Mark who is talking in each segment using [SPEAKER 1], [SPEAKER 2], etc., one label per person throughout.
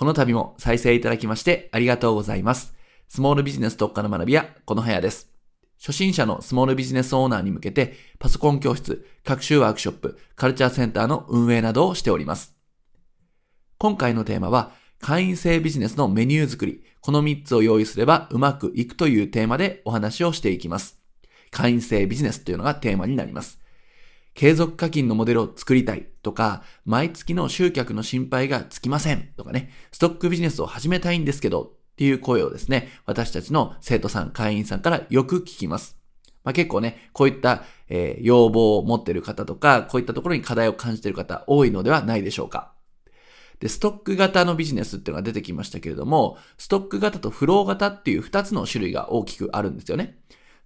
[SPEAKER 1] この度も再生いただきましてありがとうございます。スモールビジネス特化の学び屋、この部屋です。初心者のスモールビジネスオーナーに向けて、パソコン教室、学習ワークショップ、カルチャーセンターの運営などをしております。今回のテーマは、会員制ビジネスのメニュー作り、この3つを用意すればうまくいくというテーマでお話をしていきます。会員制ビジネスというのがテーマになります。継続課金のモデルを作りたいとか、毎月の集客の心配がつきませんとかね、ストックビジネスを始めたいんですけどっていう声をですね、私たちの生徒さん、会員さんからよく聞きます。まあ、結構ね、こういった、えー、要望を持っている方とか、こういったところに課題を感じている方多いのではないでしょうか。で、ストック型のビジネスっていうのが出てきましたけれども、ストック型とフロー型っていう2つの種類が大きくあるんですよね。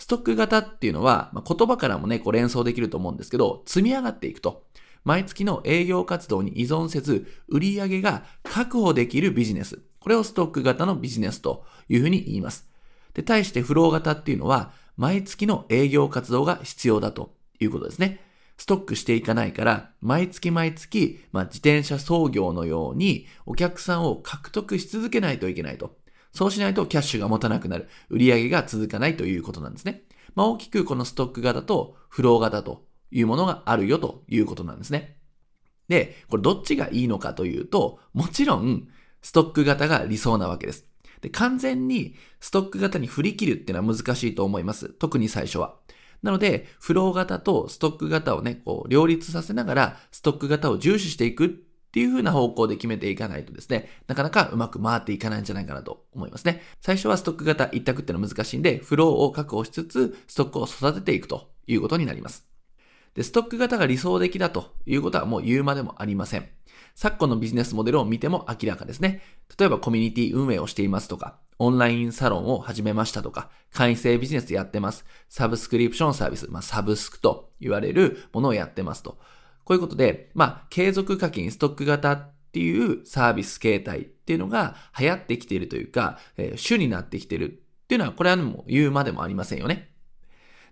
[SPEAKER 1] ストック型っていうのは、まあ、言葉からもね、こう連想できると思うんですけど、積み上がっていくと。毎月の営業活動に依存せず、売上が確保できるビジネス。これをストック型のビジネスというふうに言います。で、対してフロー型っていうのは、毎月の営業活動が必要だということですね。ストックしていかないから、毎月毎月、まあ、自転車操業のようにお客さんを獲得し続けないといけないと。そうしないとキャッシュが持たなくなる。売り上げが続かないということなんですね。まあ、大きくこのストック型とフロー型というものがあるよということなんですね。で、これどっちがいいのかというと、もちろんストック型が理想なわけです。で、完全にストック型に振り切るっていうのは難しいと思います。特に最初は。なので、フロー型とストック型をね、こう、両立させながら、ストック型を重視していくっっていう風な方向で決めていかないとですね、なかなかうまく回っていかないんじゃないかなと思いますね。最初はストック型一択っていうのは難しいんで、フローを確保しつつ、ストックを育てていくということになります。で、ストック型が理想的だということはもう言うまでもありません。昨今のビジネスモデルを見ても明らかですね。例えばコミュニティ運営をしていますとか、オンラインサロンを始めましたとか、会員制ビジネスやってます。サブスクリプションサービス、まあ、サブスクと言われるものをやってますと。こういうことで、まあ、継続課金、ストック型っていうサービス形態っていうのが流行ってきているというか、えー、主になってきているっていうのは、これはもう言うまでもありませんよね。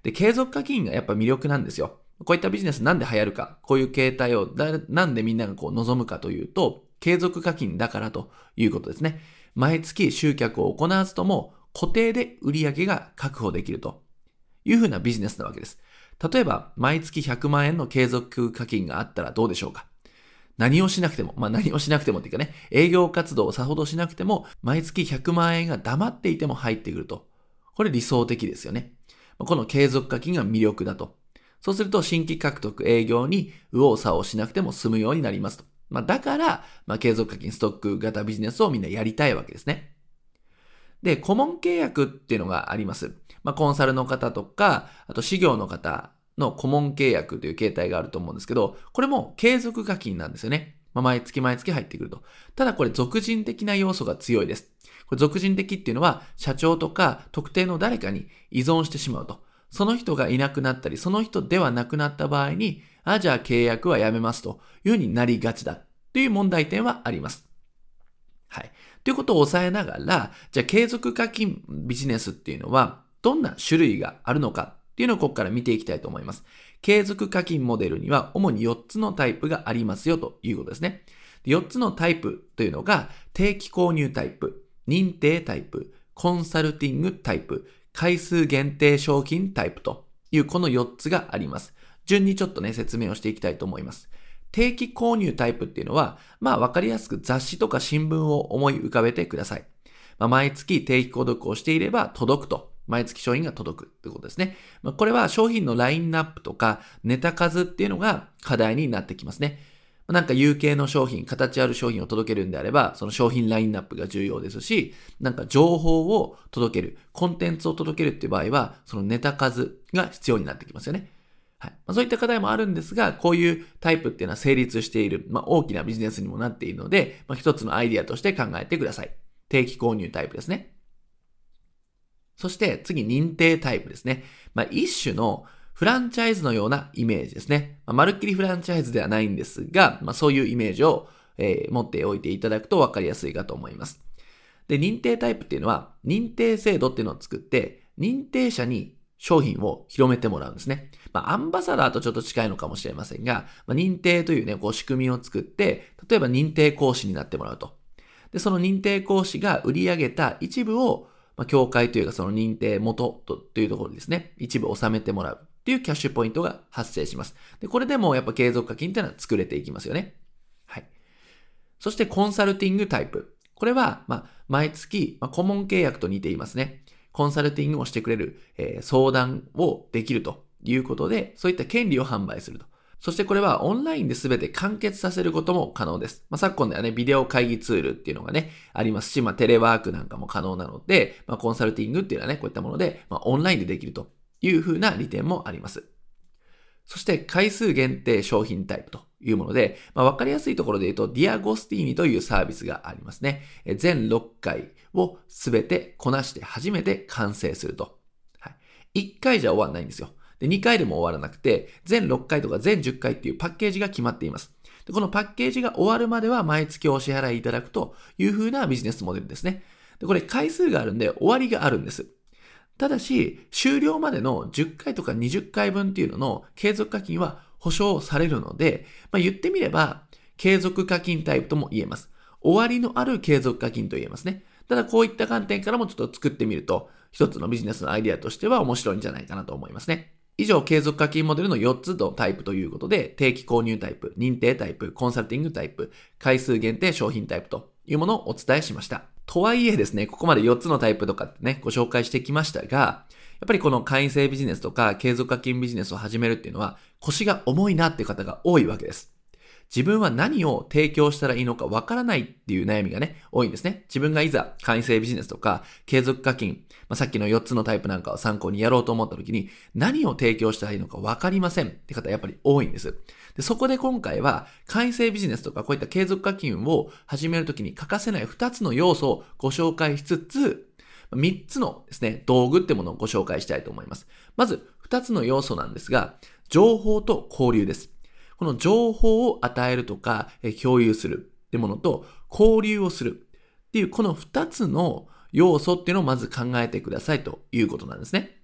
[SPEAKER 1] で、継続課金がやっぱ魅力なんですよ。こういったビジネスなんで流行るか、こういう形態をなんでみんながこう望むかというと、継続課金だからということですね。毎月集客を行わずとも固定で売り上げが確保できるというふうなビジネスなわけです。例えば、毎月100万円の継続課金があったらどうでしょうか？何をしなくても、まあ何をしなくてもっていうかね、営業活動をさほどしなくても、毎月100万円が黙っていても入ってくると。これ理想的ですよね。この継続課金が魅力だと。そうすると新規獲得営業に右往左往しなくても済むようになりますと。まあだから、まあ継続課金ストック型ビジネスをみんなやりたいわけですね。で、顧問契約っていうのがあります。まあコンサルの方とか、あと事業の方の顧問契約という形態があると思うんですけど、これも継続課金なんですよね。まあ、毎月毎月入ってくると。ただこれ俗人的な要素が強いです。これ俗人的っていうのは社長とか特定の誰かに依存してしまうと。その人がいなくなったり、その人ではなくなった場合に、あ、じゃあ契約はやめますというふうになりがちだという問題点はあります。はい。ということを抑えながら、じゃあ継続課金ビジネスっていうのはどんな種類があるのかっていうのをここから見ていきたいと思います。継続課金モデルには主に4つのタイプがありますよということですね。4つのタイプというのが定期購入タイプ、認定タイプ、コンサルティングタイプ、回数限定商品タイプというこの4つがあります。順にちょっとね、説明をしていきたいと思います。定期購入タイプっていうのは、まあわかりやすく雑誌とか新聞を思い浮かべてください。まあ、毎月定期購読をしていれば届くと毎月商品が届くってことですね。まあ、これは商品のラインナップとかネタ数っていうのが課題になってきますね。なんか有形の商品、形ある商品を届けるんであれば、その商品ラインナップが重要ですし、なんか情報を届ける、コンテンツを届けるっていう場合は、そのネタ数が必要になってきますよね。はい。まあ、そういった課題もあるんですが、こういうタイプっていうのは成立している、まあ、大きなビジネスにもなっているので、まあ、一つのアイディアとして考えてください。定期購入タイプですね。そして次、認定タイプですね。まあ、一種のフランチャイズのようなイメージですね。まあ、まるっきりフランチャイズではないんですが、まあ、そういうイメージを、えー、持っておいていただくと分かりやすいかと思います。で、認定タイプっていうのは、認定制度っていうのを作って、認定者に商品を広めてもらうんですね。まあ、アンバサダーとちょっと近いのかもしれませんが、まあ、認定というね、こう仕組みを作って、例えば認定講師になってもらうと。で、その認定講師が売り上げた一部を、まあ、協会というかその認定元とというところにですね、一部納めてもらうっていうキャッシュポイントが発生します。で、これでもやっぱ継続課金っていうのは作れていきますよね。はい。そしてコンサルティングタイプ。これは、まあ、毎月、まあ、顧問契約と似ていますね。コンサルティングをしてくれる、えー、相談をできるということで、そういった権利を販売すると。そしてこれはオンラインで全て完結させることも可能です。まあ、昨今ではね、ビデオ会議ツールっていうのがね、ありますし、まあ、テレワークなんかも可能なので、まあ、コンサルティングっていうのはね、こういったもので、まあ、オンラインでできるというふうな利点もあります。そして回数限定商品タイプというもので、まあ、わかりやすいところで言うと、ディアゴスティーニというサービスがありますね。全6回をすべてこなして初めて完成すると。はい、1回じゃ終わらないんですよ。で、2回でも終わらなくて、全6回とか全10回っていうパッケージが決まっています。でこのパッケージが終わるまでは毎月お支払いいただくという風なビジネスモデルですね。でこれ回数があるんで終わりがあるんです。ただし、終了までの10回とか20回分っていうのの継続課金は保証されるので、まあ、言ってみれば、継続課金タイプとも言えます。終わりのある継続課金と言えますね。ただこういった観点からもちょっと作ってみると、一つのビジネスのアイデアとしては面白いんじゃないかなと思いますね。以上、継続課金モデルの4つのタイプということで、定期購入タイプ、認定タイプ、コンサルティングタイプ、回数限定商品タイプというものをお伝えしました。とはいえですね、ここまで4つのタイプとかってね、ご紹介してきましたが、やっぱりこの会員制ビジネスとか継続課金ビジネスを始めるっていうのは腰が重いなっていう方が多いわけです。自分は何を提供したらいいのかわからないっていう悩みがね、多いんですね。自分がいざ会員制ビジネスとか継続課金、まあ、さっきの4つのタイプなんかを参考にやろうと思った時に何を提供したらいいのかわかりませんって方やっぱり多いんです。でそこで今回は会員制ビジネスとかこういった継続課金を始めるときに欠かせない2つの要素をご紹介しつつ、3つのですね、道具ってものをご紹介したいと思います。まず2つの要素なんですが、情報と交流です。この情報を与えるとか、え共有するってものと、交流をするっていう、この二つの要素っていうのをまず考えてくださいということなんですね。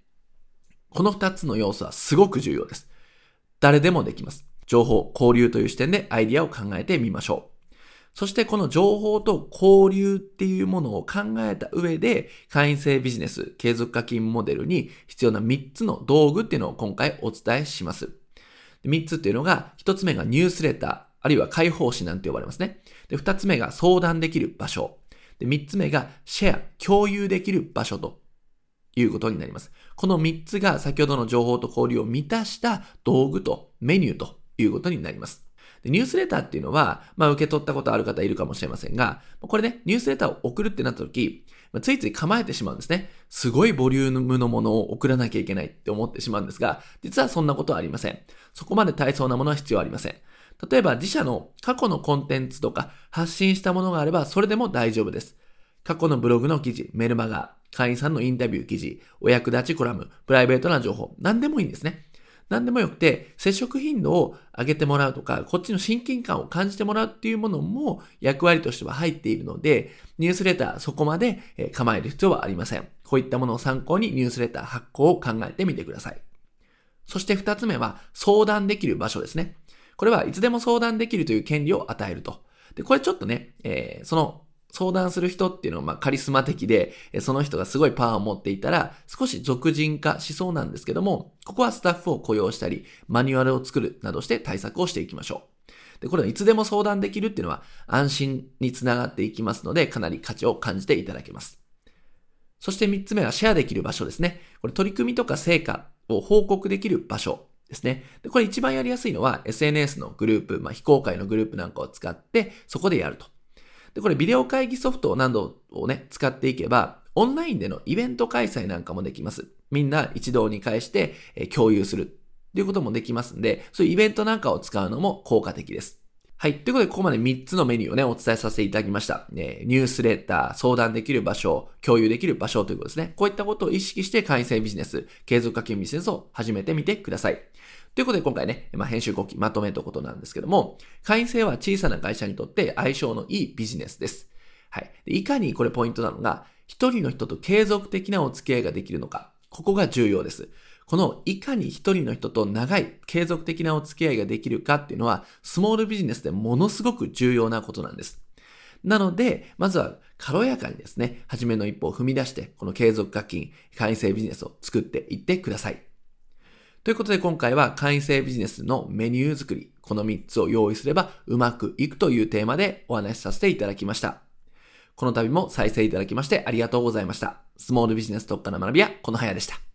[SPEAKER 1] この二つの要素はすごく重要です。誰でもできます。情報、交流という視点でアイディアを考えてみましょう。そしてこの情報と交流っていうものを考えた上で、会員制ビジネス、継続課金モデルに必要な3つの道具っていうのを今回お伝えします。3つっていうのが、1つ目がニュースレター、あるいは解放誌なんて呼ばれますね。で、2つ目が相談できる場所。で、3つ目がシェア、共有できる場所ということになります。この3つが先ほどの情報と交流を満たした道具とメニューということになります。ニュースレターっていうのは、まあ受け取ったことある方いるかもしれませんが、これね、ニュースレターを送るってなった時、まあ、ついつい構えてしまうんですね。すごいボリュームのものを送らなきゃいけないって思ってしまうんですが、実はそんなことはありません。そこまで大層なものは必要ありません。例えば自社の過去のコンテンツとか発信したものがあればそれでも大丈夫です。過去のブログの記事、メルマガ、会員さんのインタビュー記事、お役立ちコラム、プライベートな情報、何でもいいんですね。何でもよくて、接触頻度を上げてもらうとか、こっちの親近感を感じてもらうっていうものも役割としては入っているので、ニュースレターそこまで構える必要はありません。こういったものを参考にニュースレター発行を考えてみてください。そして二つ目は相談できる場所ですね。これはいつでも相談できるという権利を与えると。で、これちょっとね、えー、その相談する人っていうのはまあカリスマ的で、その人がすごいパワーを持っていたら、少し俗人化しそうなんですけども、ここはスタッフを雇用したり、マニュアルを作るなどして対策をしていきましょう。で、これはいつでも相談できるっていうのは安心につながっていきますので、かなり価値を感じていただけます。そして3つ目はシェアできる場所ですね。これ取り組みとか成果を報告できる場所ですね。で、これ一番やりやすいのは SNS のグループ、まあ、非公開のグループなんかを使って、そこでやると。で、これビデオ会議ソフトなどをね、使っていけば、オンラインでのイベント開催なんかもできます。みんな一堂に会して、え共有するっていうこともできますんで、そういうイベントなんかを使うのも効果的です。はい。ということで、ここまで3つのメニューをね、お伝えさせていただきました。ね、ニュースレター、相談できる場所、共有できる場所ということですね。こういったことを意識して会員制ビジネス、継続課金ビジネスを始めてみてください。ということで今回ね、まあ、編集後期まとめたことなんですけども、会員制は小さな会社にとって相性のいいビジネスです。はい。でいかにこれポイントなのが、一人の人と継続的なお付き合いができるのか。ここが重要です。このいかに一人の人と長い継続的なお付き合いができるかっていうのは、スモールビジネスでものすごく重要なことなんです。なので、まずは軽やかにですね、初めの一歩を踏み出して、この継続課金、会員制ビジネスを作っていってください。ということで今回は会員制ビジネスのメニュー作り、この3つを用意すればうまくいくというテーマでお話しさせていただきました。この度も再生いただきましてありがとうございました。スモールビジネス特化の学びはこのはやでした。